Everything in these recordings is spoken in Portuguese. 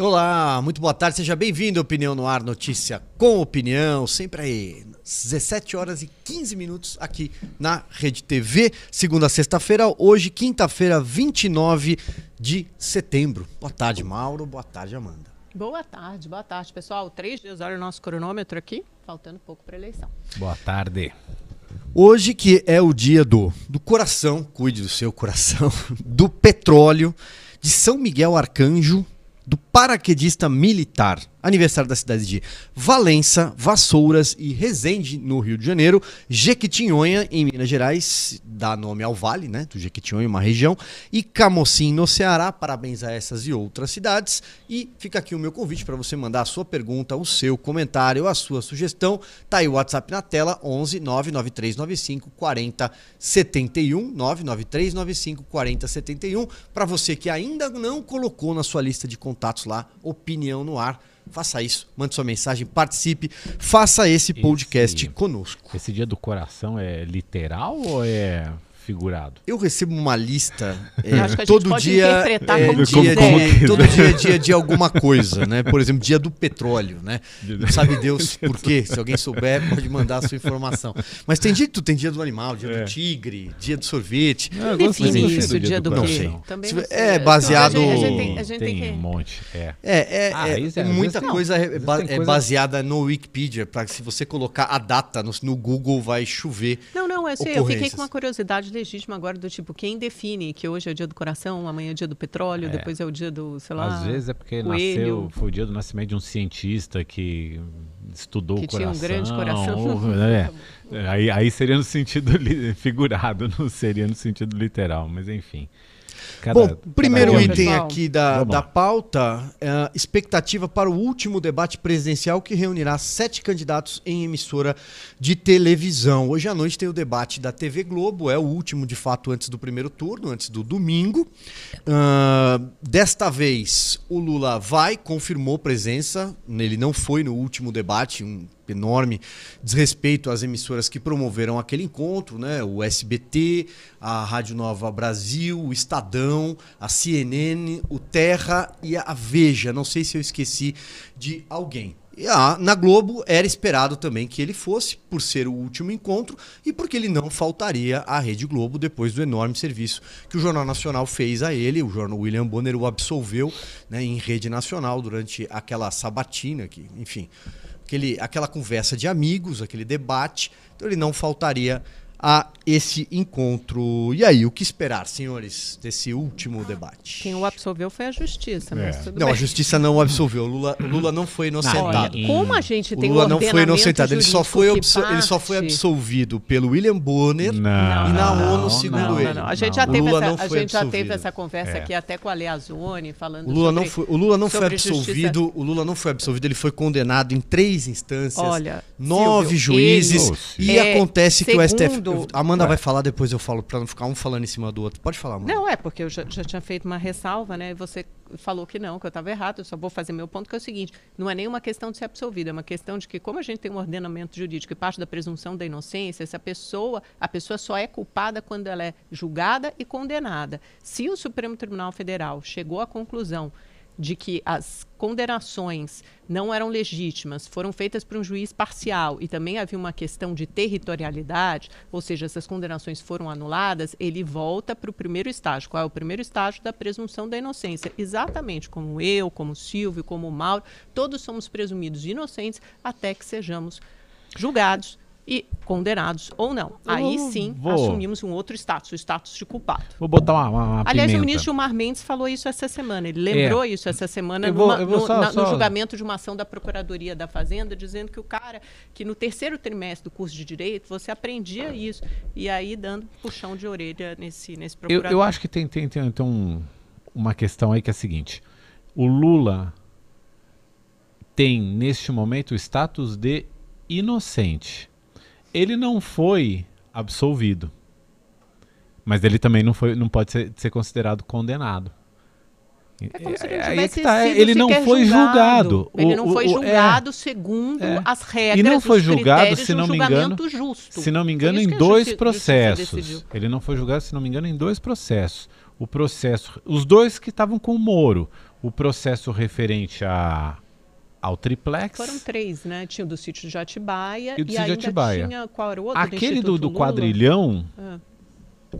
Olá, muito boa tarde, seja bem-vindo ao Opinião no Ar, notícia com opinião, sempre aí, 17 horas e 15 minutos aqui na Rede TV, segunda a sexta-feira, hoje, quinta-feira, 29 de setembro. Boa tarde, Mauro, boa tarde, Amanda. Boa tarde, boa tarde, pessoal. Três dias, olha o nosso cronômetro aqui, faltando pouco para eleição. Boa tarde. Hoje que é o dia do, do coração, cuide do seu coração, do petróleo, de São Miguel Arcanjo, do paraquedista militar. Aniversário da cidade de Valença, Vassouras e Resende, no Rio de Janeiro. Jequitinhonha, em Minas Gerais, dá nome ao vale, né? Do Jequitinhonha, uma região. E Camocim, no Ceará. Parabéns a essas e outras cidades. E fica aqui o meu convite para você mandar a sua pergunta, o seu comentário, a sua sugestão. Tá aí o WhatsApp na tela: 11 99395 4071. 99395 4071. Para você que ainda não colocou na sua lista de contatos lá, Opinião no Ar. Faça isso, mande sua mensagem, participe, faça esse podcast Esse- conosco. Esse dia do coração é literal ou é figurado? Eu recebo uma lista é, Eu acho que a gente todo pode dia interpretar é, como dia de, todo dia é dia de alguma coisa, né? Por exemplo, dia do petróleo, né? Não sabe Deus por quê. Se alguém souber, pode mandar a sua informação. Mas tem dia que tu tem dia do animal, dia É. do tigre, dia do sorvete. eu Define isso, dia do Não quê? Também não sei. é baseado- A gente, a gente tem, a gente tem, tem que... um monte. É. É, é, Ah, é, é, muita coisa é, é coisa- baseada no Wikipedia, para que se você colocar a data no, no Google vai chover. Não, não, eu, sei, eu fiquei com uma curiosidade legítima agora do tipo, quem define que hoje é o dia do coração, amanhã é o dia do petróleo, É. depois é o dia do, sei lá... Às vezes é porque coelho. nasceu, foi o dia do nascimento de um cientista que estudou Que o tinha um coração. grande coração. ou- é. Aí, aí seria no sentido figurado, não seria no sentido literal, mas enfim. Cada- Bom, primeiro item pessoal. aqui da, Vamos da lá. pauta é a expectativa para o último debate presidencial que reunirá sete candidatos em emissora de televisão. Hoje à noite tem o debate da TV Globo, é o último de fato antes do primeiro turno, antes do domingo. Ah, desta vez o Lula vai, confirmou presença, ele não foi no último debate, um enorme desrespeito às emissoras que promoveram aquele encontro, né? O SBT, a Rádio Nova Brasil, o Estadão, a CNN, o Terra e a Veja. Não sei se eu esqueci de alguém. E a- na Globo era esperado também que ele fosse, por ser o último encontro e porque ele não faltaria à Rede Globo depois do enorme serviço que o Jornal Nacional fez a ele. O jornal William Bonner o absolveu né, em rede nacional durante aquela sabatina, que, enfim, aquele, aquela conversa de amigos, aquele debate. Então ele não faltaria a esse encontro. E aí, o que esperar, senhores, desse último debate? Quem o absolveu foi a justiça, mas É. tudo Não, bem. a justiça não o absolveu. O Lula, o Lula não foi inocentado. Olha, como a gente O tem Lula um não foi inocentado, ele só foi, ele só foi absolvido pelo William Bonner. Não, E na ONU, não, segundo não, ele. Não, não, A gente não. já O teve, Lula essa, não a gente já teve absolvido. essa conversa É. aqui até com a Leazone, falando O Lula, sobre... não foi, o Lula não foi sobre justiça. absolvido, o Lula não foi absolvido, ele foi condenado em três instâncias, Olha, nove Silvio, juízes, ele- e É, acontece que o STF. Segundo- Amanda vai falar, depois eu falo, pra não ficar um falando em cima do outro. Pode falar, Amanda. Não, é, porque eu já, já tinha feito uma ressalva, né? E você falou que não, que eu estava errado. Eu só vou fazer meu ponto, que é o seguinte: não é nenhuma questão de ser absolvido, é uma questão de que, como a gente tem um ordenamento jurídico e parte da presunção da inocência, essa pessoa, a pessoa só é culpada quando ela é julgada e condenada. Se o Supremo Tribunal Federal chegou à conclusão de que as condenações não eram legítimas, foram feitas por um juiz parcial e também havia uma questão de territorialidade, ou seja, essas condenações foram anuladas, ele volta para o primeiro estágio. Qual é o primeiro estágio da presunção da inocência? Exatamente como eu, como Silvio, como o Mauro, todos somos presumidos inocentes até que sejamos julgados e condenados ou não. Aí sim vou- assumimos um outro status, o status de culpado. Vou botar uma, uma, uma Aliás, o pimenta. ministro Gilmar Mendes falou isso essa semana. Ele lembrou isso essa semana Eu vou- numa- eu no, só- na- no julgamento de uma ação da Procuradoria da Fazenda, dizendo que o cara, que no terceiro trimestre do curso de Direito, você aprendia isso. E aí dando puxão de orelha nesse, nesse Eu, procurador. eu acho que tem, tem, tem, tem um- uma questão aí que é a seguinte: o Lula tem neste momento o status de inocente. Ele não foi absolvido, mas ele também não, foi, não pode ser, ser considerado condenado. É como se ele não é que tá, sido ele não foi julgado. Ele O- não o- foi o- é. julgado segundo É. as regras E não foi julgado, se de um não me engano, justo. Se não me engano, em dois justi- processos. Ele não foi julgado, se não me engano, em dois processos. O processo, os dois que estavam com o Moro. o processo referente a, ao triplex. Foram três, né? Tinha o do sítio de Atibaia E o do e sítio ainda Atibaia. tinha qual era o outro? Aquele do, do Lula? quadrilhão, Ah.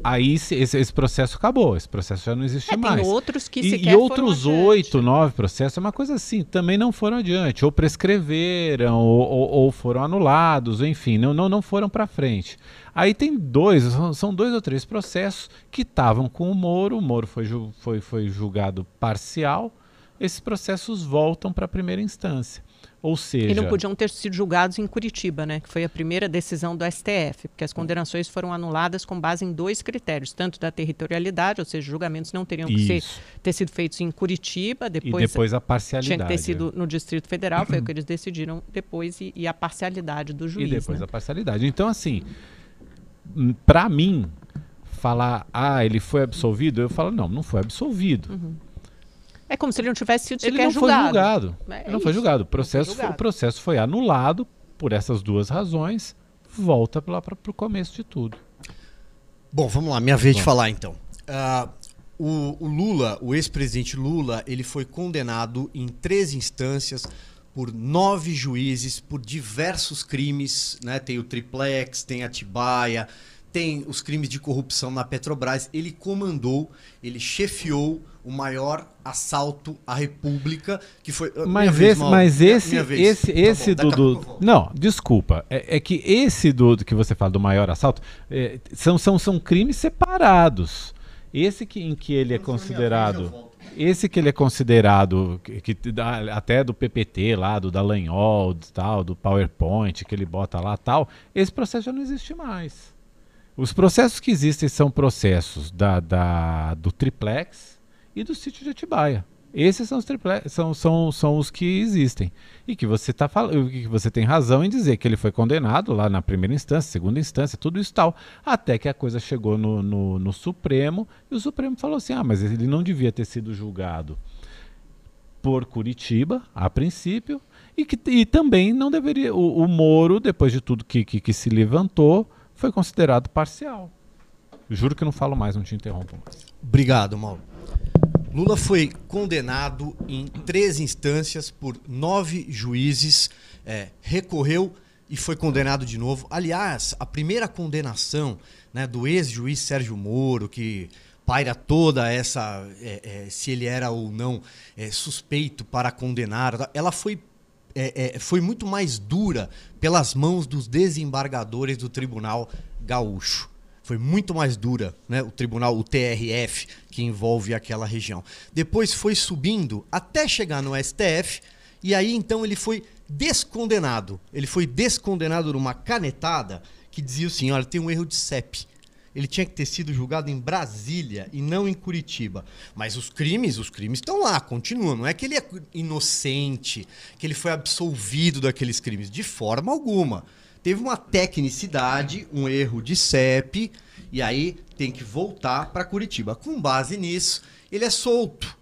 aí se- esse, esse processo acabou. Esse processo já não existe É, tem mais. outros que E, e outros oito, nove processos, é uma coisa assim, também não foram adiante, ou prescreveram, ou, ou- ou foram anulados, enfim, não, não, não foram para frente. Aí tem dois, são- dois ou três processos que estavam com o Moro, o Moro foi, foi, foi julgado parcial, esses processos voltam para a primeira instância. Ou seja, E não podiam ter sido julgados em Curitiba, né? Que foi a primeira decisão do STF, porque as condenações foram anuladas com base em dois critérios, tanto da territorialidade, ou seja, julgamentos não teriam que ser, ter sido feitos em Curitiba, e depois, depois a tinha parcialidade. que ter sido no Distrito Federal, foi o que eles decidiram depois, e, e a parcialidade do E juiz. depois né? a parcialidade. Então, assim, para mim, falar, ah, ele foi absolvido, eu falo, não, não foi absolvido. É como se ele não tivesse sido Ele sequer não foi julgado. julgado. É Ele não foi julgado. O foi processo, foi, julgado. o processo foi anulado por essas duas razões. Volta lá para o começo de tudo. Bom, vamos lá, minha vez de falar então. Ah, o, o Lula, o ex-presidente Lula, ele foi condenado em três instâncias por nove juízes por diversos crimes, né? Tem o triplex, tem a Atibaia, tem os crimes de corrupção na Petrobras. Ele comandou, ele chefiou o maior assalto à República, que foi. ah, Mas vez, esse, Mauro, mas esse, vez. esse, Tá esse do, do- não, desculpa. É, é que esse do que você fala do maior assalto é, são, são, são crimes separados. Esse que, em que ele é vez, considerado, esse que ele é considerado que, que até do PPT lá, do Dallagnol, do tal, do PowerPoint que ele bota lá, tal. Esse processo já não existe mais. Os processos que existem são processos da, da- do triplex e do sítio de Atibaia. Esses são os, triple- são, são, são os que existem. E que você tá falando, que você tem razão em dizer que ele foi condenado lá na primeira instância, segunda instância, tudo isso tal. Até que a coisa chegou no, no, no Supremo e o Supremo falou assim: ah, mas ele não devia ter sido julgado por Curitiba, a princípio, e que e também não deveria. O, o Moro, depois de tudo que, que, que se levantou, foi considerado parcial. Juro que não falo mais, não te interrompo mais. Obrigado, Mauro. Lula foi condenado em três instâncias por nove juízes, é, recorreu e foi condenado de novo. Aliás, a primeira condenação né, do ex-juiz Sérgio Moro, que paira toda essa. é, é, se ele era ou não é, suspeito para condenar, ela foi é, é, foi muito mais dura pelas mãos dos desembargadores do Tribunal Gaúcho. Foi muito mais dura, né? O tribunal, o TRF, que envolve aquela região. Depois foi subindo até chegar no STF, e aí então ele foi descondenado. Ele foi descondenado numa canetada que dizia assim: olha, tem um erro de CEP. Ele tinha que ter sido julgado em Brasília e não em Curitiba. Mas os crimes, os crimes estão lá, continuam. Não é que ele é inocente, que ele foi absolvido daqueles crimes. De forma alguma. Teve uma tecnicidade, um erro de CEP, e aí tem que voltar para Curitiba. Com base nisso, ele é solto.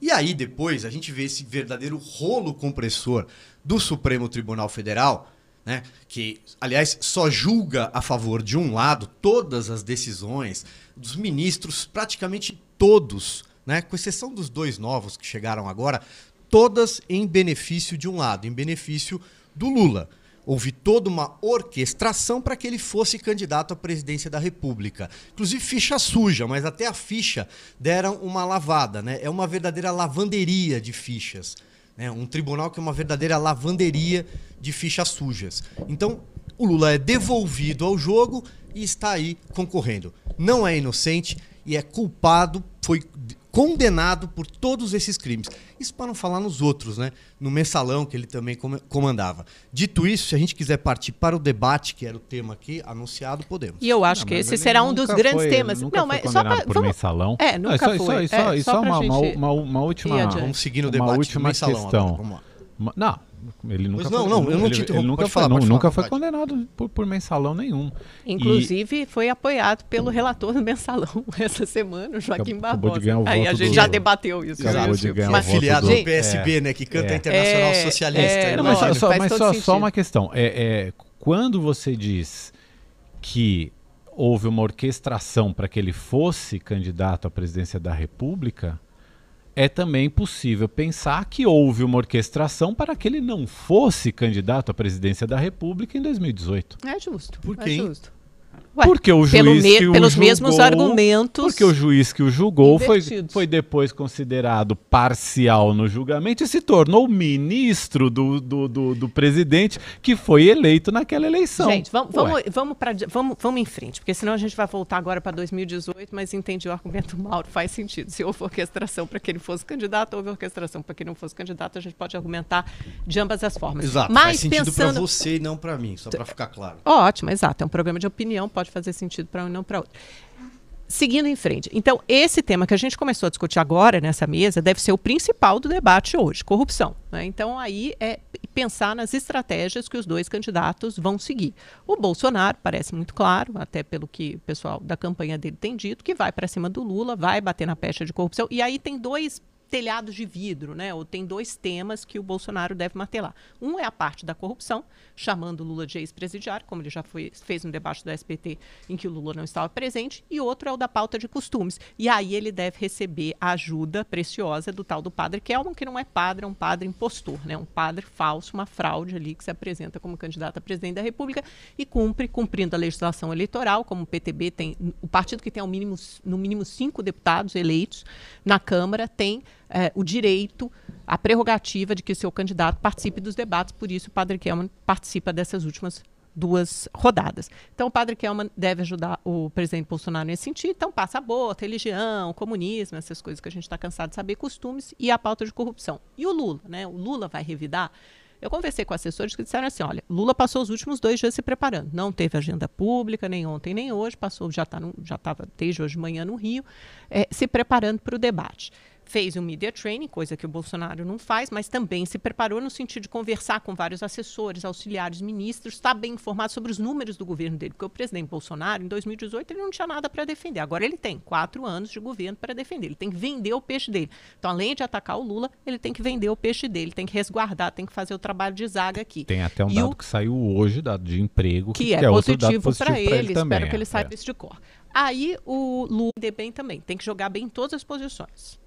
E aí depois a gente vê esse verdadeiro rolo compressor do Supremo Tribunal Federal, né, que aliás só julga a favor de um lado todas as decisões dos ministros, praticamente todos, né, com exceção dos dois novos que chegaram agora, todas em benefício de um lado, em benefício do Lula. Houve toda uma orquestração para que ele fosse candidato à presidência da República. Inclusive ficha suja, mas até a ficha deram uma lavada, né? É uma verdadeira lavanderia de fichas. Né? Um tribunal que é uma verdadeira lavanderia de fichas sujas. Então, o Lula é devolvido ao jogo e está aí concorrendo. Não é inocente e é culpado, foi condenado por todos esses crimes. Isso para não falar nos outros, né? No mensalão que ele também com- comandava. Dito isso, se a gente quiser partir para o debate, que era o tema aqui anunciado, podemos. E eu acho Não, que mas esse será um dos grandes foi- temas. Nunca não, mas só por vamos, mensalão. É, Não, nunca só, foi. Só, só, É, só só uma, uma, gente uma, uma última, ir adiante. Vamos seguir no uma debate última do mensalão questão. agora. Vamos lá. Não, ele nunca Pois não, foi, não, eu não ele, te ele nunca foi, falar, pode falar, nunca foi condenado por, por mensalão nenhum. Inclusive, foi apoiado pelo relator do mensalão essa semana, o Joaquim Acabou- Barbosa. Aí a gente do- já debateu isso. Acabou de ganhar Mas- Filiado do- PSB, né? Que canta É. Internacional É, Socialista. é, Não, mas só, mas só, só uma questão. É, é, quando você diz que houve uma orquestração para que ele fosse candidato à presidência da República, é também possível pensar que houve uma orquestração para que ele não fosse candidato à presidência da República em 2018. É justo. Por é quem? justo. Ué, porque o pelo juiz me- que o pelos julgou, mesmos argumentos. Porque o juiz que o julgou foi, foi depois considerado parcial no julgamento e se tornou ministro do, do, do, do presidente que foi eleito naquela eleição. Gente, vamos, vamos, vamos, pra, vamos, vamos em frente, porque senão a gente vai voltar agora para 2018, mas entendi o argumento Mauro, faz sentido. Se houve orquestração para que ele fosse candidato, houve orquestração para que não fosse candidato, a gente pode argumentar de ambas as formas. Exato, mas faz sentido pensando... você e não pra mim, só pra ficar claro. Ótimo, exato. É um programa de opinião, pode fazer sentido para um e não para outro. Seguindo em frente. Então, esse tema que a gente começou a discutir agora nessa mesa deve ser o principal do debate hoje, corrupção. né? Então, aí é pensar nas estratégias que os dois candidatos vão seguir. O Bolsonaro, parece muito claro, até pelo que o pessoal da campanha dele tem dito, que vai para cima do Lula, vai bater na pecha de corrupção. E aí tem dois telhados de vidro, né? Ou tem dois temas que o Bolsonaro deve martelar. Um é a parte da corrupção, chamando o Lula de ex-presidiário, como ele já foi, fez no debate do SPT, em que o Lula não estava presente, e outro é o da pauta de costumes. E aí ele deve receber a ajuda preciosa do tal do padre Kelman, que não é padre, é um padre impostor, né? Um padre falso, uma fraude ali que se apresenta como candidato a presidente da República e cumpre, cumprindo a legislação eleitoral, como o PTB tem, o partido que tem ao mínimo, no mínimo cinco deputados eleitos na Câmara tem eh, o direito, a prerrogativa de que seu candidato participe dos debates, por isso o Padre Kelman participa dessas últimas duas rodadas. Então, o Padre Kelman deve ajudar o presidente Bolsonaro nesse sentido. Então, passa aborto, religião, comunismo, essas coisas que a gente está cansado de saber, costumes e a pauta de corrupção. E o Lula, né? O Lula vai revidar. Eu conversei com assessores que disseram assim: olha, Lula passou os últimos dois dias se preparando. Não teve agenda pública, nem ontem, nem hoje. Passou, já tá estava desde hoje de manhã no Rio, eh, se preparando para o debate. Fez um media training, coisa que o Bolsonaro não faz, mas também se preparou no sentido de conversar com vários assessores, auxiliares, ministros, estar bem informado sobre os números do governo dele. Porque o presidente Bolsonaro, em 2018, ele não tinha nada para defender. Agora ele tem quatro anos de governo para defender. Ele tem que vender o peixe dele. Então, além de atacar o Lula, ele tem que vender o peixe dele, tem que resguardar, tem que fazer o trabalho de zaga aqui. Tem até um E dado o- que saiu hoje, dado de emprego, que é, outro dado positivo para positivo pra ele, também. espero que ele é, saiba é. isso de cor. Aí o Lula bem também, tem que jogar bem em todas as posições.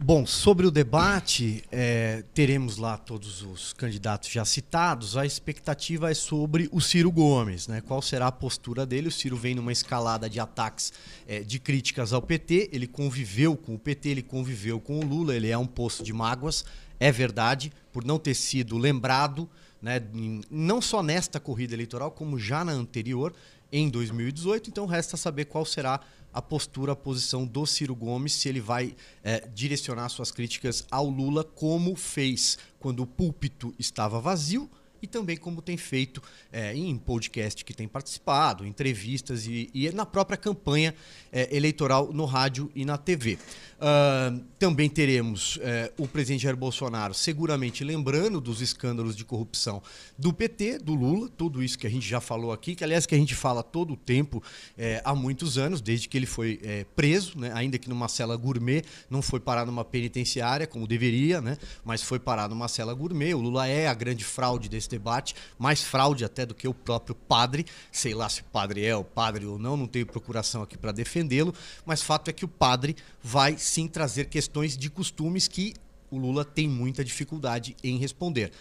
Bom, sobre o debate, é, teremos lá todos os candidatos já citados. A expectativa é sobre o Ciro Gomes, né? Qual será a postura dele? O Ciro vem numa escalada de ataques, é, de críticas ao PT. Ele conviveu com o PT, ele conviveu com o Lula. Ele é um poço de mágoas, é verdade, por não ter sido lembrado, né? Não só nesta corrida eleitoral, como já na anterior, em 2018. Então resta saber qual será a postura, a posição do Ciro Gomes, se ele vai eh, direcionar suas críticas ao Lula, como fez quando o púlpito estava vazio e também como tem feito eh, em podcast que tem participado, entrevistas e, e na própria campanha eh, eleitoral no rádio e na TV. Ah, também teremos eh, o presidente Jair Bolsonaro seguramente lembrando dos escândalos de corrupção do PT, do Lula, tudo isso que a gente já falou aqui, que aliás que a gente fala todo o tempo eh, há muitos anos, desde que ele foi eh, preso, né, ainda que numa cela gourmet, não foi parar numa penitenciária como deveria, né, mas foi parar numa cela gourmet. O Lula é a grande fraude desse debate, mais fraude até do que o próprio padre. Sei lá se o padre é o padre ou não, não tenho procuração aqui para defendê-lo, mas fato é que o padre vai sim trazer questões de costumes que o Lula tem muita dificuldade em responder.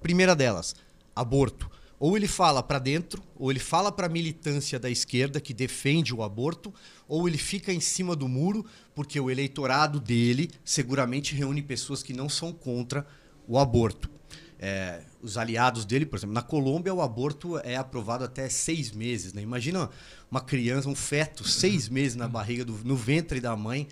Primeira delas, aborto. Ou ele fala para dentro, ou ele fala para a militância da esquerda que defende o aborto, ou ele fica em cima do muro, porque o eleitorado dele seguramente reúne pessoas que não são contra o aborto. É, os aliados dele, por exemplo, na Colômbia o aborto é aprovado até seis meses. Né? Imagina uma criança, um feto, seis meses na barriga, do, no ventre da mãe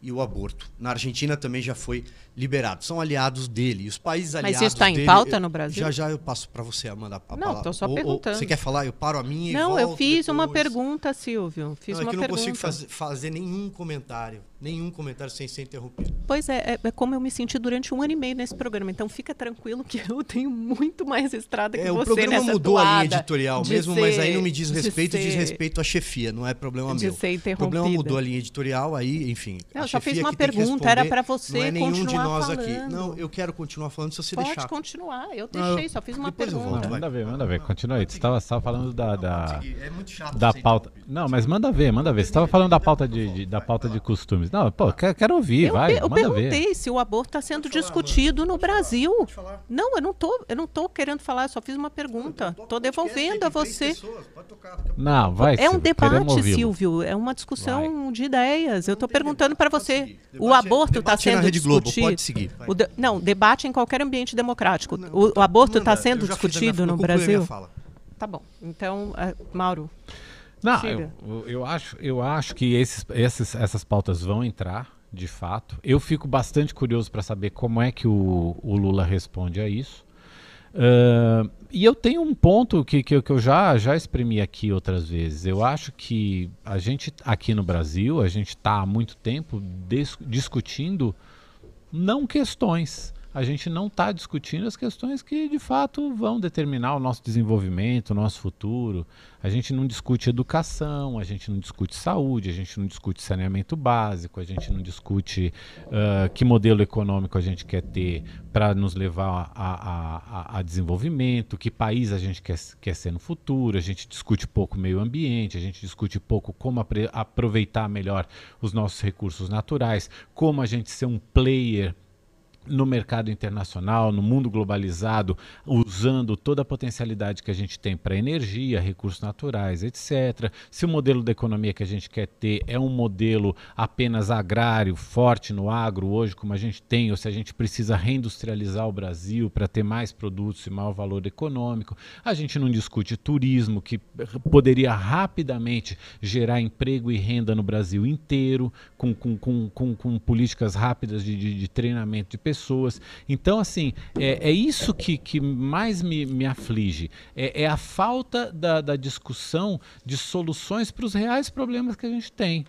e o aborto. Na Argentina também já foi liberado. São aliados dele. E os países Mas aliados isso tá em pauta no Brasil? Já já eu passo para você, Amanda. A Não, palavra. tô só Ou- ou perguntando. você quer falar? Eu paro a minha e não, eu fiz uma depois. pergunta, Silvio. Fiz não, é uma que eu não consigo fazer, fazer nenhum comentário. Nenhum comentário sem ser interrompido. Pois é, é, é como eu me senti durante um ano e meio nesse programa. Então fica tranquilo que eu tenho muito mais estrada que É, você o programa mudou a linha editorial mesmo, mas aí ser- não me diz respeito, diz ser- respeito à chefia, não é problema de meu. ser O problema mudou a linha editorial, aí, enfim. Não, eu só fiz uma pergunta, era você Não é de continuar nós aqui. falando. Não, eu quero continuar falando se você Pode deixar. continuar, eu Não, deixei, só fiz uma depois eu pergunta. volto. Manda ver, manda ver. Continua aí. Você estava falando da, da, É muito chato da pauta. Não, mas manda ver, manda ver. Você estava falando da pauta de, de- da pauta de costumes. Não, pô, quero, quero ouvir, eu, vai, eu manda perguntei ver. se o aborto está sendo falar, discutido Amanda, no pode Brasil. pode falar. Não, eu não tô, eu não tô querendo falar, eu só fiz uma pergunta. Estou devolvendo a você. Não, vai, É um debate. Silvio. É uma discussão Vai. de ideias. Eu estou perguntando para pode você. O é- aborto está é na sendo discutido. Pode seguir. O de- não, debate em qualquer ambiente democrático. Não, O, o aborto está sendo minha- discutido eu no minha Brasil? fala. Tá bom. Então, eh, Mauro, Não, eu, eu acho, eu acho que esses, esses, essas pautas vão entrar, de fato. Eu fico bastante curioso para saber como é que o, o Lula responde a isso. Ah, e eu tenho um ponto que, que, eu- que eu já, já exprimi aqui outras vezes. Eu acho que a gente, aqui no Brasil, a gente está há muito tempo dis- discutindo não questões. A gente não está discutindo as questões que de fato vão determinar o nosso desenvolvimento, o nosso futuro. A gente não discute educação, a gente não discute saúde, a gente não discute saneamento básico, a gente não discute ah, que modelo econômico a gente quer ter para nos levar a, a- a- desenvolvimento, que país a gente quer, quer ser no futuro, a gente discute pouco meio ambiente, a gente discute pouco como aproveitar melhor os nossos recursos naturais, como a gente ser um player no mercado internacional, no mundo globalizado, usando toda a potencialidade que a gente tem para energia, recursos naturais, etc. Se o modelo da economia que a gente quer ter é um modelo apenas agrário, forte no agro hoje, como a gente tem, ou se a gente precisa reindustrializar o Brasil para ter mais produtos e maior valor econômico. A gente não discute turismo, que poderia rapidamente gerar emprego e renda no Brasil inteiro, com, com, com, com, com políticas rápidas de, de, de treinamento de pessoas. Então, assim, é, é isso que, que mais me, me aflige. É, é a falta da, da discussão de soluções para os reais problemas que a gente tem.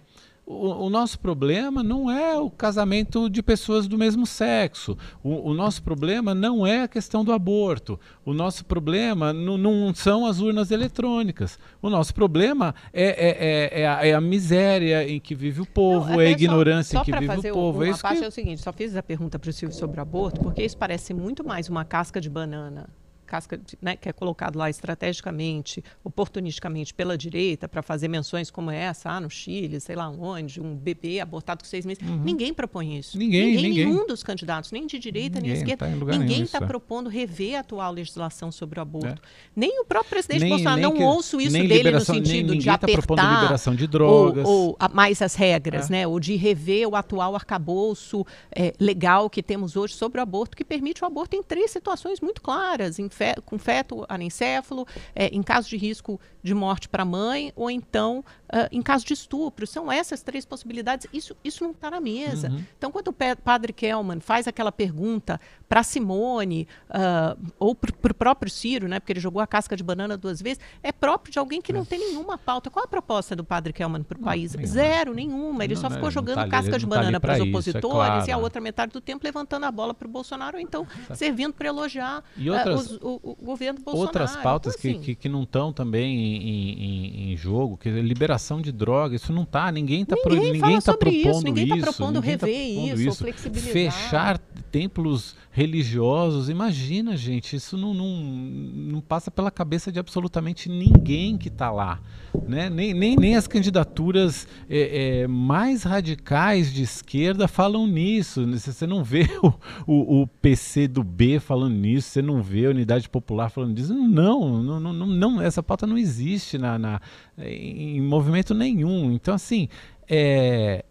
O, o nosso problema não é o casamento de pessoas do mesmo sexo. O, o nosso problema não é a questão do aborto. O nosso problema não, são as urnas eletrônicas. O nosso problema é, é, é, é a, é a miséria em que vive o povo, Não, é a até só- ignorância só em que vive fazer o povo. É Uma isso parte que... é o seguinte, só fiz a pergunta para o Silvio sobre o aborto, porque isso parece muito mais uma casca de banana, casca de- né, que é colocado lá estrategicamente, oportunisticamente pela direita para fazer menções como essa, ah, no Chile, sei lá onde, um bebê abortado com seis meses. Ninguém propõe isso. Uhum. Ninguém, ninguém. nenhum dos candidatos, nem de direita nem Ninguém, esquerda, tá ninguém está é. propondo rever a atual legislação sobre o aborto. É. Nem o próprio presidente Nem- Bolsonaro, nem não que- ouço isso dele no sentido ninguém de tá apertar liberação de drogas. ou, ou a- mais as regras, É. né? Ou de rever o atual arcabouço eh, legal que temos hoje sobre o aborto, que permite o aborto em três situações muito claras: em fe- com feto anencéfalo, eh, em caso de risco de morte para a mãe, ou então ah, em caso de estupro. São essas três possibilidades. Isso, isso não está na mesa. Uhum. Então, quando o padre Kelman faz aquela pergunta para Simone ah, ou para o próprio Ciro, né? Porque ele jogou a casca de banana duas vezes, é próprio de alguém que não tem nenhuma pauta. Qual a proposta do padre Kelman para o país? nenhuma. Zero, nenhuma. Ele Não, só não, ficou jogando tá casca de tá banana para os isso, é opositores e a claro. outra metade do tempo levantando a bola para o Bolsonaro, ou então servindo para elogiar outras- os- o, o governo Bolsonaro. Outras pautas Então, que, assim, que, que não estão também em, em- em- jogo, que liberação de drogas, isso não está, ninguém está Ninguém ninguém tá sobre isso, propondo ninguém tá isso, propondo ninguém tá rever propondo isso, flexibilizar. Fechar templos religiosos, imagina, gente, isso não, não, não passa pela cabeça de absolutamente ninguém que está lá. Né? Nem, nem, nem as candidaturas é, é, mais radicais de esquerda falam nisso. né? Você não vê o, o, o PC do B falando nisso, você não vê a Unidade Popular falando disso. Não, não, não, não, essa pauta não existe na, na, em movimento nenhum. Então, assim, é,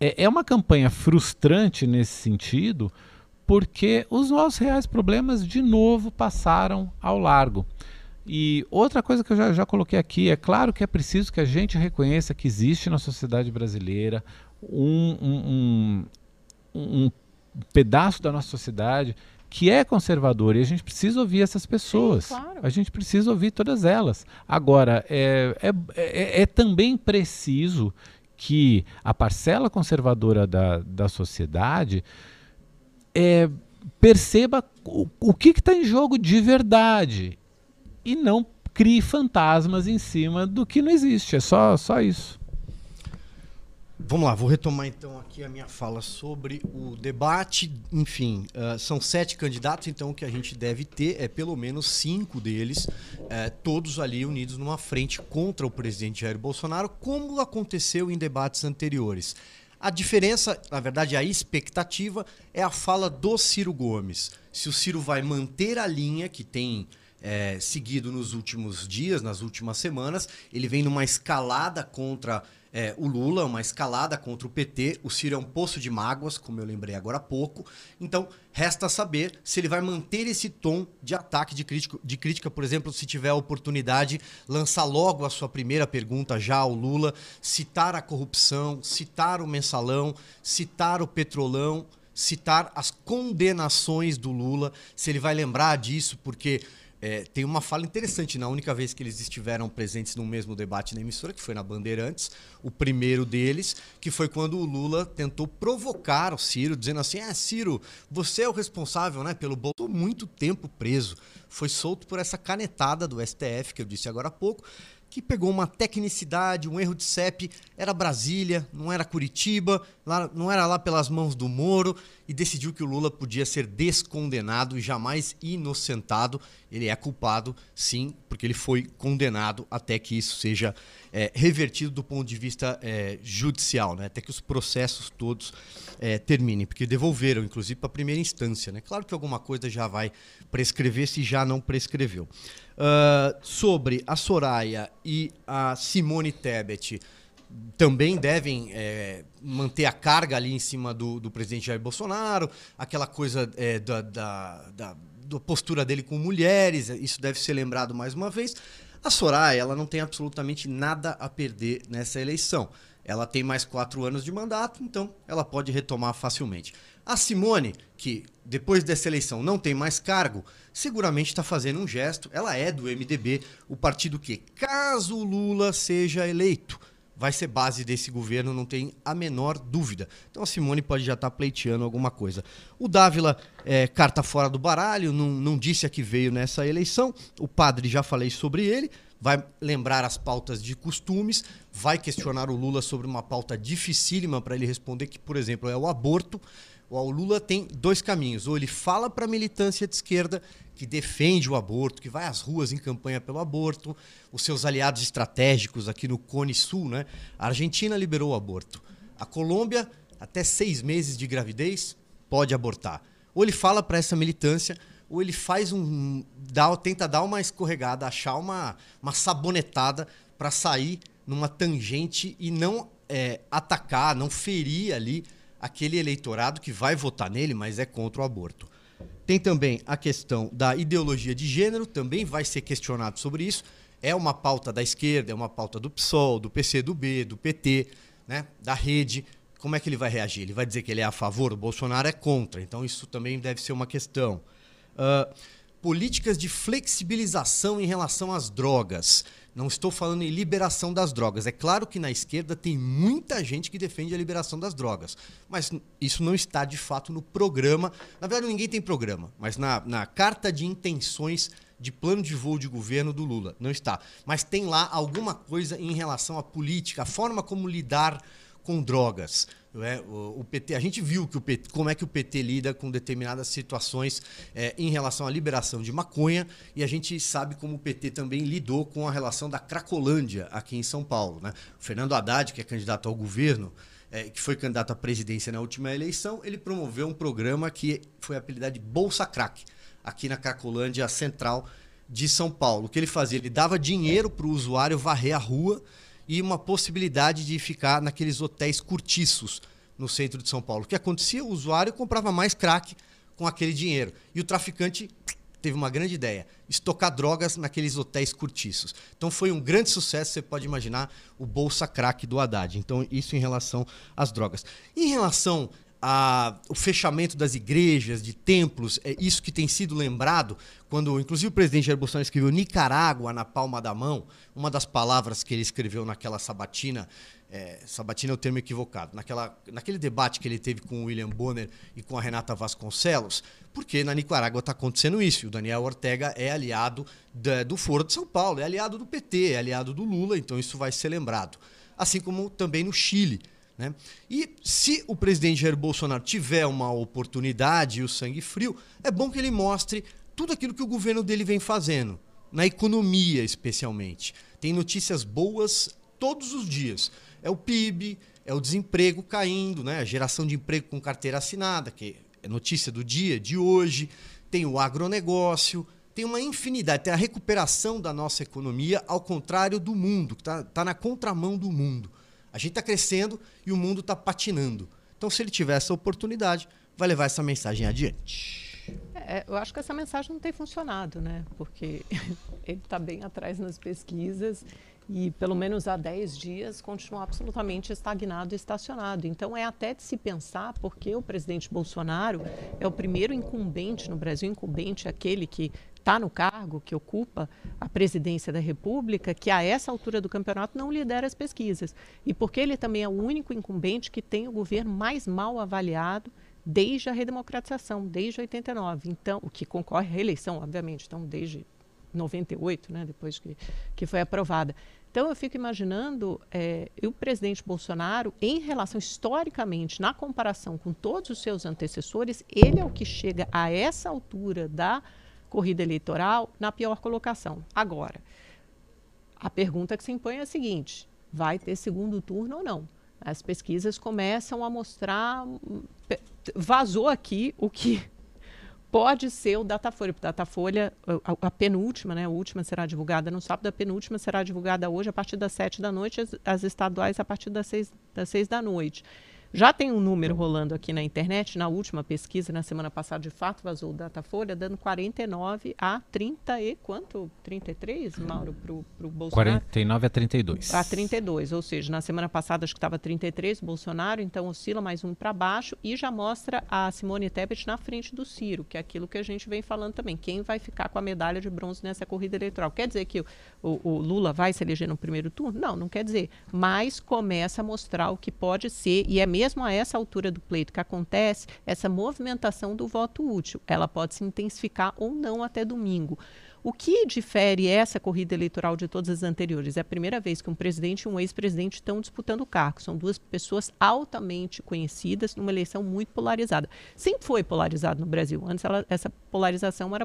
é, é uma campanha frustrante nesse sentido, porque os nossos reais problemas de novo passaram ao largo. E outra coisa que eu já, já coloquei aqui, é claro que é preciso que a gente reconheça que existe na sociedade brasileira um, um, um, um pedaço da nossa sociedade que é conservador e a gente precisa ouvir essas pessoas. Sim, claro. A gente precisa ouvir todas elas. Agora, é, é, é, é também preciso que a parcela conservadora da, da sociedade é, perceba o, o que está em jogo de verdade e não crie fantasmas em cima do que não existe. É só, só isso. Vamos lá, vou retomar então aqui a minha fala sobre o debate. Enfim, uh, são sete candidatos, então o que a gente deve ter é pelo menos cinco deles, uh, todos ali unidos numa frente contra o presidente Jair Bolsonaro, como aconteceu em debates anteriores. A diferença, na verdade, a expectativa é a fala do Ciro Gomes. Se o Ciro vai manter a linha que tem é, seguido nos últimos dias, nas últimas semanas, ele vem numa escalada contra é, o Lula, uma escalada contra o PT. O Ciro é um poço de mágoas, como eu lembrei agora há pouco. Então, resta saber se ele vai manter esse tom de ataque, de crítica, de crítica, por exemplo, se tiver a oportunidade, lançar logo a sua primeira pergunta já ao Lula, citar a corrupção, citar o mensalão, citar o petrolão, citar as condenações do Lula, se ele vai lembrar disso, porque é, tem uma fala interessante na única vez que eles estiveram presentes no mesmo debate na emissora, que foi na Bandeirantes, o primeiro deles, que foi quando o Lula tentou provocar o Ciro, dizendo assim: "É, Ciro, você é o responsável, né, pelo Bolsonaro muito tempo preso, foi solto por essa canetada do STF que eu disse agora há pouco." que pegou uma tecnicidade, um erro de CEP, era Brasília, não era Curitiba, não era lá pelas mãos do Moro, e decidiu que o Lula podia ser descondenado e jamais inocentado. Ele é culpado, sim, porque ele foi condenado até que isso seja é, revertido do ponto de vista é, judicial, né? até que os processos todos é, terminem, porque devolveram, inclusive, para a primeira instância. Né? Claro que alguma coisa já vai prescrever se já não prescreveu. Uh, sobre a Soraya e a Simone Tebet também devem é, manter a carga ali em cima do, do presidente Jair Bolsonaro, aquela coisa é, da, da, da, da, postura dele com mulheres, isso deve ser lembrado mais uma vez. A Soraya ela não tem absolutamente nada a perder nessa eleição. Ela tem mais quatro anos de mandato, então ela pode retomar facilmente. A Simone, que depois dessa eleição não tem mais cargo, seguramente está fazendo um gesto. Ela é do MDB, o partido que, caso Lula seja eleito, vai ser base desse governo, não tem a menor dúvida. Então a Simone pode já estar tá pleiteando alguma coisa. O Dávila, é, carta fora do baralho, não, não disse a que veio nessa eleição. O padre, já falei sobre ele vai lembrar as pautas de costumes, vai questionar o Lula sobre uma pauta dificílima para ele responder, que, por exemplo, é o aborto. O Lula tem dois caminhos. Ou ele fala para a militância de esquerda que defende o aborto, que vai às ruas em campanha pelo aborto, os seus aliados estratégicos aqui no Cone Sul, né? A Argentina liberou o aborto. A Colômbia, até seis meses de gravidez, pode abortar. Ou ele fala para essa militância, ou ele faz um. Dá, tenta dar uma escorregada, achar uma, uma sabonetada para sair numa tangente e não é, atacar, não ferir ali aquele eleitorado que vai votar nele, mas é contra o aborto. Tem também a questão da ideologia de gênero, também vai ser questionado sobre isso. É uma pauta da esquerda, é uma pauta do PSOL, do PCdoB, do PT, né, da rede. Como é que ele vai reagir? Ele vai dizer que ele é a favor, o Bolsonaro é contra. Então isso também deve ser uma questão. Uh, políticas de flexibilização em relação às drogas. Não estou falando em liberação das drogas. É claro que na esquerda tem muita gente que defende a liberação das drogas, mas isso não está de fato no programa. Na verdade, ninguém tem programa, mas na, na carta de intenções de plano de voo de governo do Lula. Não está. Mas tem lá alguma coisa em relação à política, a forma como lidar com drogas. É? O, PT, a gente viu que o PT, como é que o PT lida com determinadas situações é, em relação à liberação de maconha e a gente sabe como o PT também lidou com a relação da Cracolândia aqui em São Paulo. Né? O Fernando Haddad, que é candidato ao governo, é, que foi candidato à presidência na última eleição, ele promoveu um programa que foi apelidado de Bolsa Crack, aqui na Cracolândia Central de São Paulo. O que ele fazia? Ele dava dinheiro para o usuário varrer a rua e uma possibilidade de ficar naqueles hotéis curtiços no centro de São Paulo. O que acontecia? O usuário comprava mais crack com aquele dinheiro. E o traficante teve uma grande ideia: estocar drogas naqueles hotéis curtiços. Então foi um grande sucesso, você pode imaginar, o Bolsa Crack do Haddad. Então, isso em relação às drogas. Em relação a, o fechamento das igrejas, de templos, é isso que tem sido lembrado quando, inclusive, o presidente Jair Bolsonaro escreveu Nicarágua na palma da mão, uma das palavras que ele escreveu naquela sabatina, é, sabatina é o termo equivocado, naquela, naquele debate que ele teve com o William Bonner e com a Renata Vasconcelos, porque na Nicarágua está acontecendo isso. O Daniel Ortega é aliado da, do Foro de São Paulo, é aliado do PT, é aliado do Lula, então isso vai ser lembrado. Assim como também no Chile né? E se o presidente Jair Bolsonaro tiver uma oportunidade e o sangue frio, é bom que ele mostre tudo aquilo que o governo dele vem fazendo, na economia especialmente. Tem notícias boas todos os dias. É o PIB, é o desemprego caindo, né? a geração de emprego com carteira assinada, que é notícia do dia, de hoje, tem o agronegócio, tem uma infinidade, tem a recuperação da nossa economia, ao contrário do mundo, que está tá na contramão do mundo. A gente está crescendo e o mundo está patinando. Então, se ele tiver essa oportunidade, vai levar essa mensagem adiante. É, eu acho que essa mensagem não tem funcionado, né? Porque ele está bem atrás nas pesquisas e pelo menos há 10 dias continua absolutamente estagnado e estacionado. Então é até de se pensar porque o presidente Bolsonaro é o primeiro incumbente no Brasil, incumbente é aquele que está no cargo, que ocupa a presidência da República, que a essa altura do campeonato não lidera as pesquisas. E porque ele também é o único incumbente que tem o governo mais mal avaliado desde a redemocratização, desde 89. Então, o que concorre à reeleição, obviamente, então desde 98, né, depois que, que foi aprovada. Então, eu fico imaginando é, o presidente Bolsonaro, em relação historicamente, na comparação com todos os seus antecessores, ele é o que chega a essa altura da corrida eleitoral na pior colocação. Agora, a pergunta que se impõe é a seguinte: vai ter segundo turno ou não? As pesquisas começam a mostrar. Vazou aqui o que pode ser o Datafolha. O Datafolha, a, a, penúltima, né, a última será divulgada no sábado, a penúltima será divulgada hoje a partir das sete da noite, as, as estaduais a partir das seis, das seis da noite. Já tem um número rolando aqui na internet, na última pesquisa, na semana passada, de fato, vazou o Datafolha, dando 49 a 30 e quanto? 33, Mauro, para o Bolsonaro? 49 a 32. A 32, ou seja, na semana passada acho que estava 33, Bolsonaro, então oscila mais um para baixo e já mostra a Simone Tebet na frente do Ciro, que é aquilo que a gente vem falando também. Quem vai ficar com a medalha de bronze nessa corrida eleitoral? Quer dizer que o, o, o Lula vai se eleger no primeiro turno? Não, não quer dizer. Mas começa a mostrar o que pode ser e é mesmo mesmo a essa altura do pleito que acontece, essa movimentação do voto útil, ela pode se intensificar ou não até domingo. O que difere essa corrida eleitoral de todas as anteriores? É a primeira vez que um presidente e um ex-presidente estão disputando o cargo. São duas pessoas altamente conhecidas numa eleição muito polarizada. Sempre foi polarizado no Brasil. Antes ela, essa polarização era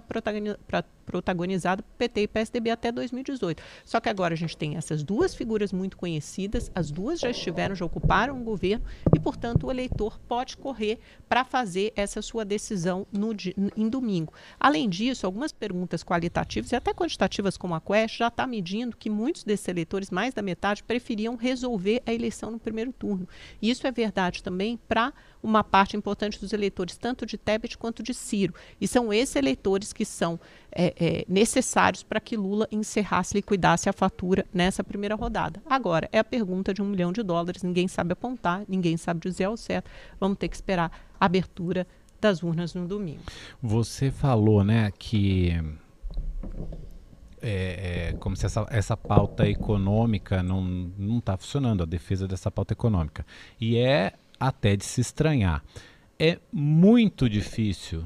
protagonizada PT e PSDB até 2018. Só que agora a gente tem essas duas figuras muito conhecidas, as duas já estiveram, já ocuparam o governo e, portanto, o eleitor pode correr para fazer essa sua decisão no, em domingo. Além disso, algumas perguntas qualitativas e até quantitativas como a Quest já está medindo que muitos desses eleitores, mais da metade, preferiam resolver a eleição no primeiro turno. E isso é verdade também para uma parte importante dos eleitores, tanto de Tebet quanto de Ciro. E são esses eleitores que são é, é, necessários para que Lula encerrasse, liquidasse a fatura nessa primeira rodada. Agora, é a pergunta de um milhão de dólares, ninguém sabe apontar, ninguém sabe dizer ao certo. Vamos ter que esperar a abertura das urnas no domingo. Você falou, né, que é, é, como se essa, essa pauta econômica não está funcionando, a defesa dessa pauta econômica. E é até de se estranhar. É muito difícil,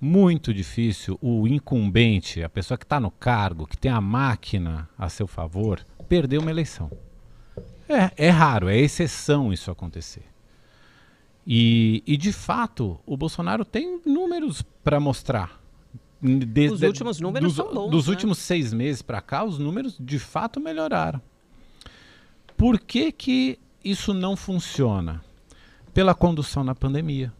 muito difícil o incumbente, a pessoa que está no cargo, que tem a máquina a seu favor, perder uma eleição. É, é raro, é exceção isso acontecer. E, e de fato, o Bolsonaro tem números para mostrar de, os últimos números dos, são bons. Dos né? últimos seis meses para cá, os números de fato melhoraram. Por que, que isso não funciona? Pela condução na pandemia,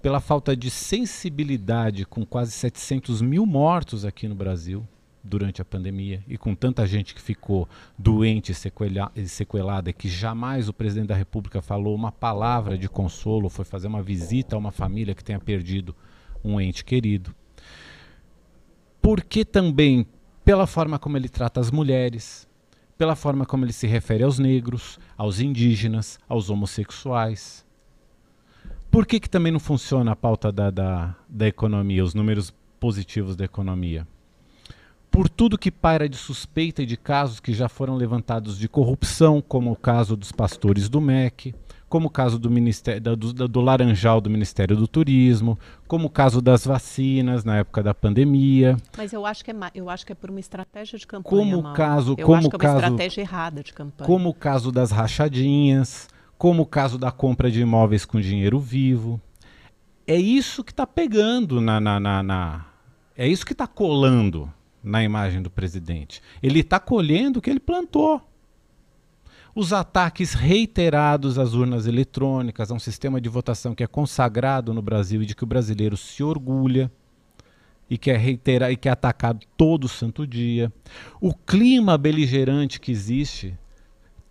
pela falta de sensibilidade com quase 700 mil mortos aqui no Brasil durante a pandemia e com tanta gente que ficou doente e sequelada que jamais o presidente da República falou uma palavra de consolo, foi fazer uma visita a uma família que tenha perdido um ente querido porque também pela forma como ele trata as mulheres, pela forma como ele se refere aos negros, aos indígenas, aos homossexuais. Por que, que também não funciona a pauta da, da, da economia, os números positivos da economia? Por tudo que paira de suspeita e de casos que já foram levantados de corrupção, como o caso dos pastores do MEC, como o caso do, ministério, do, do, do, Laranjal do Ministério do Turismo, como o caso das vacinas na época da pandemia. Mas eu acho que é, eu acho que é por uma estratégia de campanha. Como o caso, eu como acho que é uma caso, estratégia errada de campanha. Como o caso das rachadinhas, como o caso da compra de imóveis com dinheiro vivo. É isso que está pegando na, na, na, na, É isso que está colando na imagem do presidente. Ele está colhendo o que ele plantou. Os ataques reiterados às urnas eletrônicas, a um sistema de votação que é consagrado no Brasil e de que o brasileiro se orgulha e que é reiterar e que é atacado todo santo dia. O clima beligerante que existe,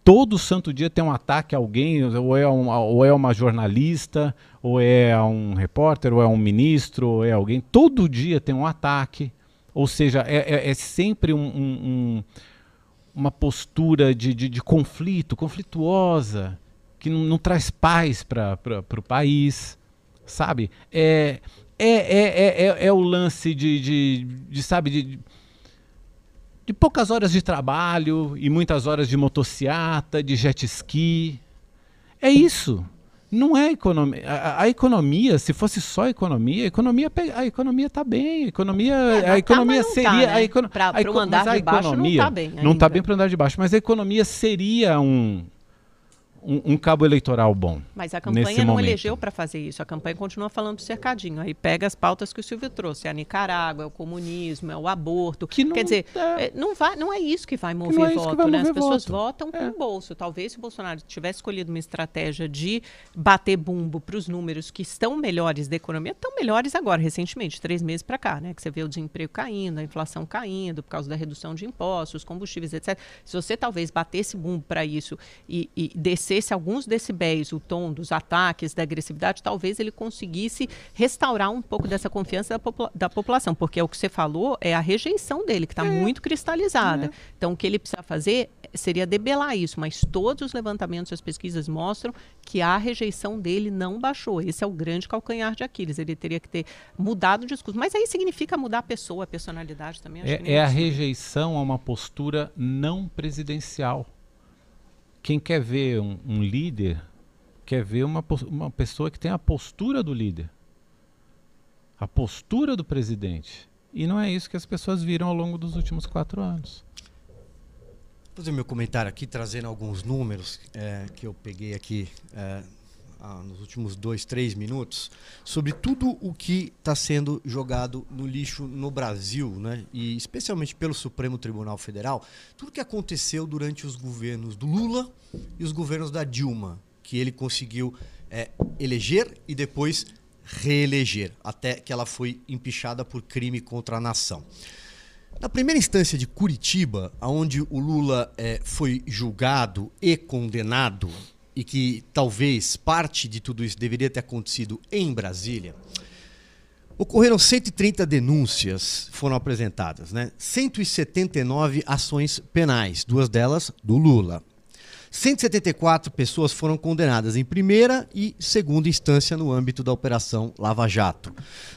todo santo dia tem um ataque a alguém, ou é, um, ou é uma jornalista, ou é um repórter, ou é um ministro, ou é alguém. Todo dia tem um ataque. Ou seja, é, é, é sempre um, um, uma postura de, de, de, conflito, conflituosa, que não, não traz paz para o país, sabe? É, é, é, é, é, o lance de, de, de sabe, de, de poucas horas de trabalho e muitas horas de motociata, de jet ski. É isso. Não é economia. A, a, economia, se fosse só economia, a economia a economia está bem. A economia, é, a economia tá, seria tá, né? a, econo, pra, a, eco, andar de baixo economia não está bem. Não está bem para andar de baixo, mas a economia seria um um, um, cabo eleitoral bom. Mas a campanha não momento. elegeu para fazer isso. A campanha continua falando do cercadinho. Aí pega as pautas que o Silvio trouxe. É a Nicarágua, é o comunismo, é o aborto. Que Quer dizer, é, não, vai, não é isso que vai mover que é voto, vai né? Mover as pessoas voto. votam é. com o bolso. Talvez se o Bolsonaro tivesse escolhido uma estratégia de bater bumbo para os números que estão melhores da economia, estão melhores agora, recentemente, três meses para cá, né? Que você vê o desemprego caindo, a inflação caindo por causa da redução de impostos, combustíveis, etc. Se você talvez batesse bumbo para isso e, e descer descesse alguns decibéis o tom dos ataques, da agressividade, talvez ele conseguisse restaurar um pouco dessa confiança da, popula da população, porque é o que você falou é a rejeição dele, que está é. muito cristalizada. É. Então, o que ele precisa fazer seria debelar isso, mas todos os levantamentos e as pesquisas mostram que a rejeição dele não baixou. Esse é o grande calcanhar de Aquiles. Ele teria que ter mudado o discurso. Mas aí significa mudar a pessoa, a personalidade também. é, é a rejeição a uma postura não presidencial quem quer ver um, um líder quer ver uma, uma pessoa que tem a postura do líder, a postura do presidente. E não é isso que as pessoas viram ao longo dos últimos quatro anos. Vou fazer meu comentário aqui, trazendo alguns números é, que eu peguei aqui é, ah, nos últimos dois, três minutos, sobre tudo o que está sendo jogado no lixo no Brasil, né? e especialmente pelo Supremo Tribunal Federal, tudo que aconteceu durante os governos do Lula e os governos da Dilma, que ele conseguiu é, eleger e depois reeleger, até que ela foi empichada por crime contra a nação. Na primeira instância de Curitiba, onde o Lula é, foi julgado e condenado e que talvez parte de tudo isso deveria ter acontecido em Brasília, ocorreram 130 denúncias foram apresentadas, né? 179 ações penais, duas delas do Lula. 174 pessoas foram condenadas em primeira e segunda instância no âmbito da Operação Lava Jato.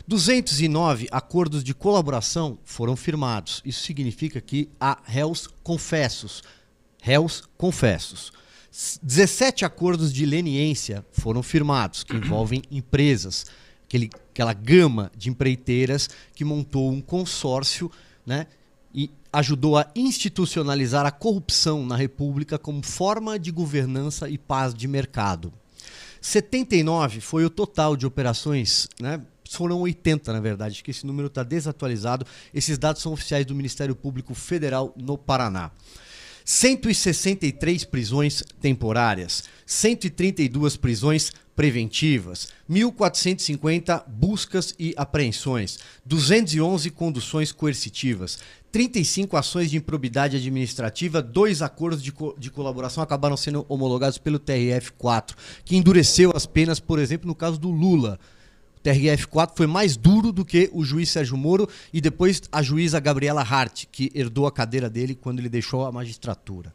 209 acordos de colaboração foram firmados. Isso significa que há réus confessos. Réus confessos. 17 acordos de leniência foram firmados, que envolvem empresas, aquele, aquela gama de empreiteiras que montou um consórcio né, e ajudou a institucionalizar a corrupção na República como forma de governança e paz de mercado. 79 foi o total de operações, né? foram 80 na verdade, que esse número está desatualizado. Esses dados são oficiais do Ministério Público Federal no Paraná. 163 prisões temporárias, 132 prisões preventivas, 1.450 buscas e apreensões, 211 conduções coercitivas, 35 ações de improbidade administrativa, dois acordos de, co de colaboração acabaram sendo homologados pelo TRF-4, que endureceu as penas, por exemplo, no caso do Lula. TRF4 foi mais duro do que o juiz Sérgio Moro e depois a juíza Gabriela Hart, que herdou a cadeira dele quando ele deixou a magistratura.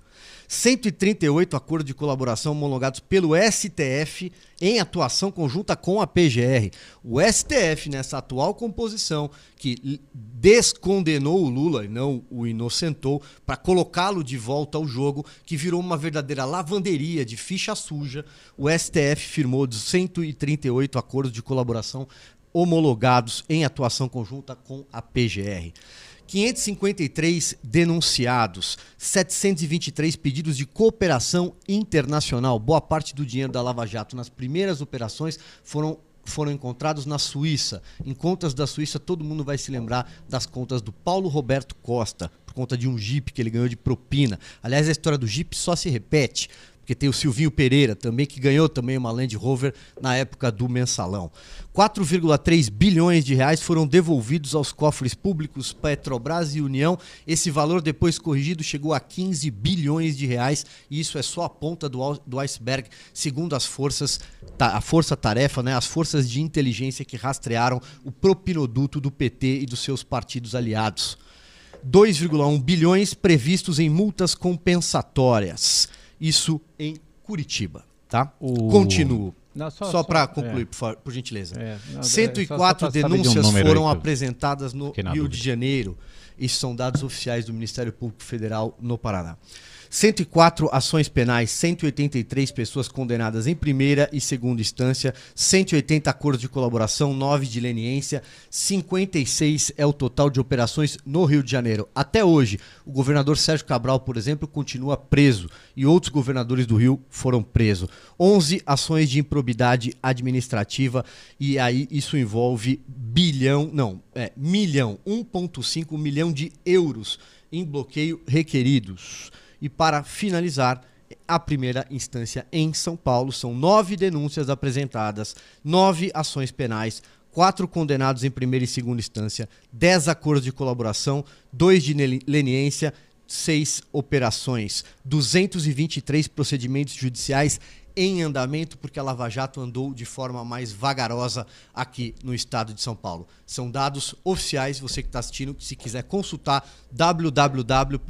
138 acordos de colaboração homologados pelo STF em atuação conjunta com a PGR. O STF, nessa atual composição, que descondenou o Lula e não o inocentou, para colocá-lo de volta ao jogo, que virou uma verdadeira lavanderia de ficha suja, o STF firmou 138 acordos de colaboração homologados em atuação conjunta com a PGR. 553 denunciados, 723 pedidos de cooperação internacional. Boa parte do dinheiro da Lava Jato nas primeiras operações foram foram encontrados na Suíça. Em contas da Suíça, todo mundo vai se lembrar das contas do Paulo Roberto Costa, por conta de um Jeep que ele ganhou de propina. Aliás, a história do Jeep só se repete porque tem o Silvinho Pereira também, que ganhou também uma Land Rover na época do mensalão. 4,3 bilhões de reais foram devolvidos aos cofres públicos Petrobras e União. Esse valor, depois corrigido, chegou a 15 bilhões de reais. E isso é só a ponta do, do iceberg, segundo as forças, a força-tarefa, né, as forças de inteligência que rastrearam o propinoduto do PT e dos seus partidos aliados. 2,1 bilhões previstos em multas compensatórias. Isso em Curitiba, tá? O... Continuo. Não, só, só, só para concluir, é. por, por, gentileza. É, não, 104 é, denúncias um foram apresentadas no Rio de Janeiro. Isso são dados oficiais do Ministério Público Federal no Paraná. 104 ações penais, 183 pessoas condenadas em primeira e segunda instância, 180 acordos de colaboração, 9 de leniência, 56 é o total de operações no Rio de Janeiro. Até hoje, o governador Sérgio Cabral, por exemplo, continua preso e outros governadores do Rio foram presos. 11 ações de improbidade administrativa e aí isso envolve bilhão, não, é milhão, 1.5 milhão de euros em bloqueio requeridos. E para finalizar, a primeira instância em São Paulo são nove denúncias apresentadas, nove ações penais, quatro condenados em primeira e segunda instância, dez acordos de colaboração, dois de leniência, seis operações, 223 procedimentos judiciais em andamento, porque a Lava Jato andou de forma mais vagarosa aqui no estado de São Paulo. São dados oficiais, você que está assistindo, se quiser consultar, www.mpf.mp.br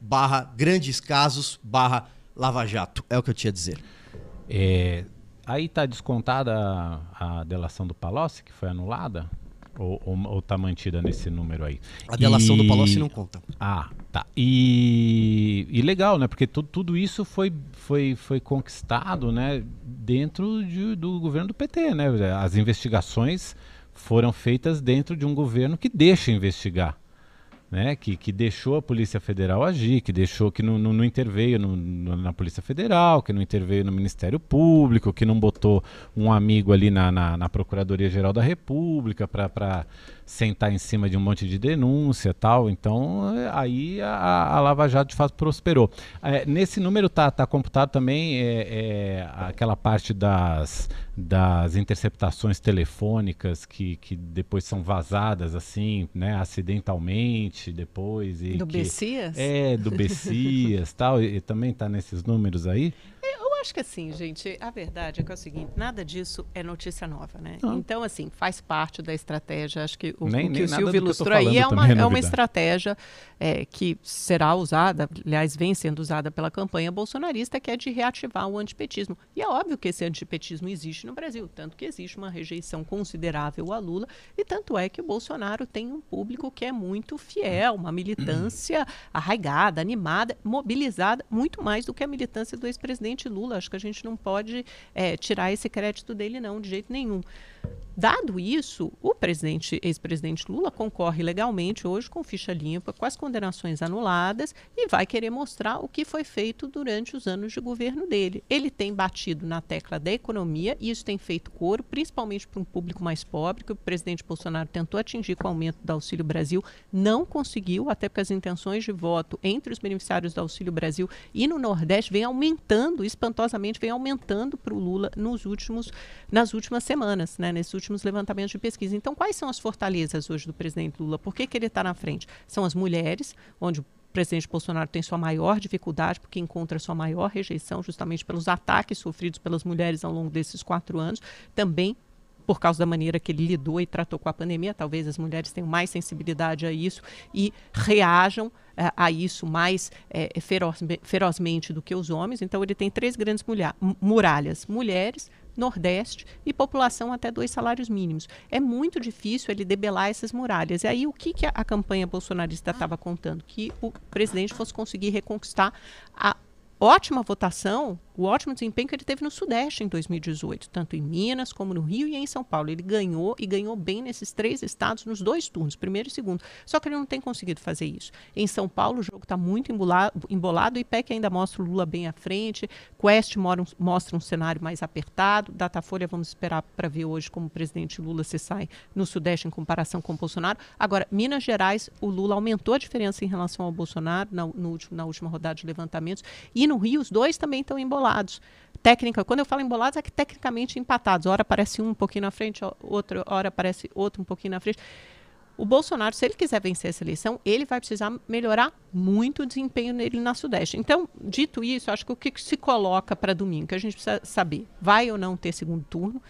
barra grandes casos barra Lava Jato. É o que eu tinha a dizer. É, aí está descontada a, a delação do Palocci, que foi anulada? Ou, ou, ou tá mantida nesse número aí? A delação e... do Palocci não conta. Ah, tá. E, e legal, né? Porque tu, tudo isso foi, foi, foi conquistado, né? Dentro de, do governo do PT, né? As investigações foram feitas dentro de um governo que deixa investigar né, que, que deixou a Polícia Federal agir, que deixou que não, não, não interveio no, na Polícia Federal, que não interveio no Ministério Público, que não botou um amigo ali na, na, na Procuradoria-Geral da República para sentar em cima de um monte de denúncia tal. Então, aí a, a Lava Jato de fato prosperou. É, nesse número tá, tá computado também é, é, aquela parte das, das interceptações telefônicas que, que depois são vazadas assim, né, acidentalmente depois. E do que, Bessias? É, do Bessias tal. E, e também está nesses números aí? Acho que assim, gente, a verdade é que é o seguinte, nada disso é notícia nova, né? Não. Então, assim, faz parte da estratégia. Acho que o, nem, o que o Silvio ilustrou aí é uma, é, é uma estratégia é, que será usada, aliás, vem sendo usada pela campanha bolsonarista, que é de reativar o antipetismo. E é óbvio que esse antipetismo existe no Brasil, tanto que existe uma rejeição considerável a Lula, e tanto é que o Bolsonaro tem um público que é muito fiel, uma militância arraigada, animada, mobilizada, muito mais do que a militância do ex-presidente Lula Lula. Acho que a gente não pode é, tirar esse crédito dele, não, de jeito nenhum. Dado isso, o presidente, ex-presidente Lula concorre legalmente hoje com ficha limpa, com as condenações anuladas e vai querer mostrar o que foi feito durante os anos de governo dele. Ele tem batido na tecla da economia e isso tem feito coro, principalmente para um público mais pobre, que o presidente Bolsonaro tentou atingir com o aumento do Auxílio Brasil, não conseguiu, até porque as intenções de voto entre os beneficiários do Auxílio Brasil e no Nordeste vem aumentando, espantosamente vem aumentando para o Lula nos últimos, nas últimas semanas, né, nesses últimos levantamentos de pesquisa. Então, quais são as fortalezas hoje do presidente Lula? Por que, que ele está na frente? São as mulheres, onde o presidente Bolsonaro tem sua maior dificuldade, porque encontra sua maior rejeição justamente pelos ataques sofridos pelas mulheres ao longo desses quatro anos. Também por causa da maneira que ele lidou e tratou com a pandemia. Talvez as mulheres tenham mais sensibilidade a isso e reajam uh, a isso mais uh, feroz, ferozmente do que os homens. Então, ele tem três grandes muralhas: mulheres, Nordeste e população até dois salários mínimos. É muito difícil ele debelar essas muralhas. E aí, o que, que a, a campanha bolsonarista estava contando? Que o presidente fosse conseguir reconquistar a ótima votação o ótimo desempenho que ele teve no Sudeste em 2018, tanto em Minas como no Rio e em São Paulo. Ele ganhou e ganhou bem nesses três estados nos dois turnos, primeiro e segundo. Só que ele não tem conseguido fazer isso. Em São Paulo, o jogo está muito embolado, o IPEC ainda mostra o Lula bem à frente, Quest mostra um cenário mais apertado, Datafolha vamos esperar para ver hoje como o presidente Lula se sai no Sudeste em comparação com o Bolsonaro. Agora, Minas Gerais, o Lula aumentou a diferença em relação ao Bolsonaro na, último, na última rodada de levantamentos, e no Rio os dois também estão embolados embolados. Técnica, quando eu falo embolados, é que tecnicamente empatados. Hora aparece um um pouquinho na frente, outra hora aparece outro um pouquinho na frente. O Bolsonaro, se ele quiser vencer essa eleição, ele vai precisar melhorar muito o desempenho dele na Sudeste. Então, dito isso, acho que o que se coloca para domingo, que a gente precisa saber, vai ou não ter segundo turno?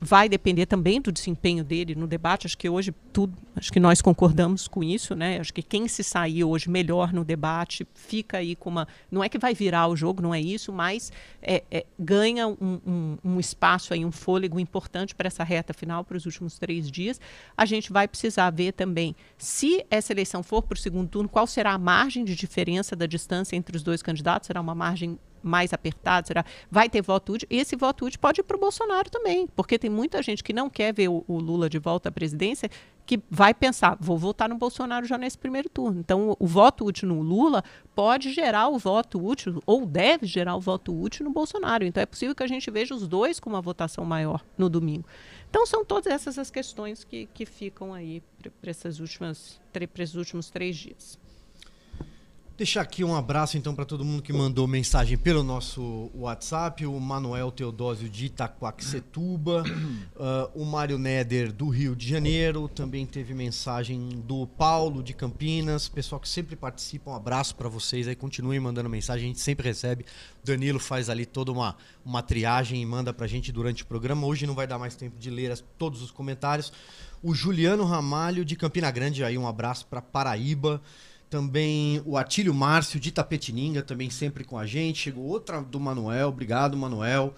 Vai depender também do desempenho dele no debate. Acho que hoje tudo, acho que nós concordamos com isso, né? Acho que quem se sair hoje melhor no debate fica aí com uma, não é que vai virar o jogo, não é isso, mas é, é, ganha um, um, um, espaço aí, um fôlego importante para essa reta final para os últimos três dias. A gente vai precisar ver também se essa eleição for para o segundo turno, qual será a margem de diferença da distância entre os dois candidatos? Será uma margem mais apertado, será? Vai ter voto útil. Esse voto útil pode ir para o Bolsonaro também, porque tem muita gente que não quer ver o, o, Lula de volta à presidência, que vai pensar, vou votar no Bolsonaro já nesse primeiro turno. Então, o, o voto útil no Lula pode gerar o voto útil, ou deve gerar o voto útil no Bolsonaro. Então, é possível que a gente veja os dois com uma votação maior no domingo. Então, são todas essas as questões que, que ficam aí para esses últimos três dias. Deixar aqui um abraço então para todo mundo que mandou mensagem pelo nosso WhatsApp, o Manuel Teodósio de Itaquaquecetuba, uh, o Mário Neder do Rio de Janeiro, também teve mensagem do Paulo de Campinas, pessoal que sempre participa, um abraço para vocês aí, continuem mandando mensagem, a gente sempre recebe. Danilo faz ali toda uma, uma triagem e manda pra gente durante o programa. Hoje não vai dar mais tempo de ler as, todos os comentários. O Juliano Ramalho de Campina Grande aí, um abraço para Paraíba. Também o Atílio Márcio de Tapetininga, também sempre com a gente. Chegou outra do Manuel, obrigado, Manuel.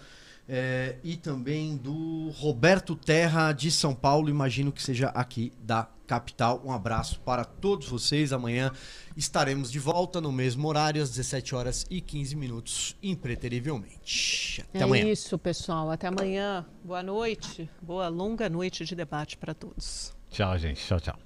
É, e também do Roberto Terra de São Paulo, imagino que seja aqui da capital. Um abraço para todos vocês. Amanhã estaremos de volta no mesmo horário, às 17 horas e 15 minutos, impreterivelmente. Até é amanhã. isso, pessoal. Até amanhã. Boa noite. Boa longa noite de debate para todos. Tchau, gente. Tchau, tchau.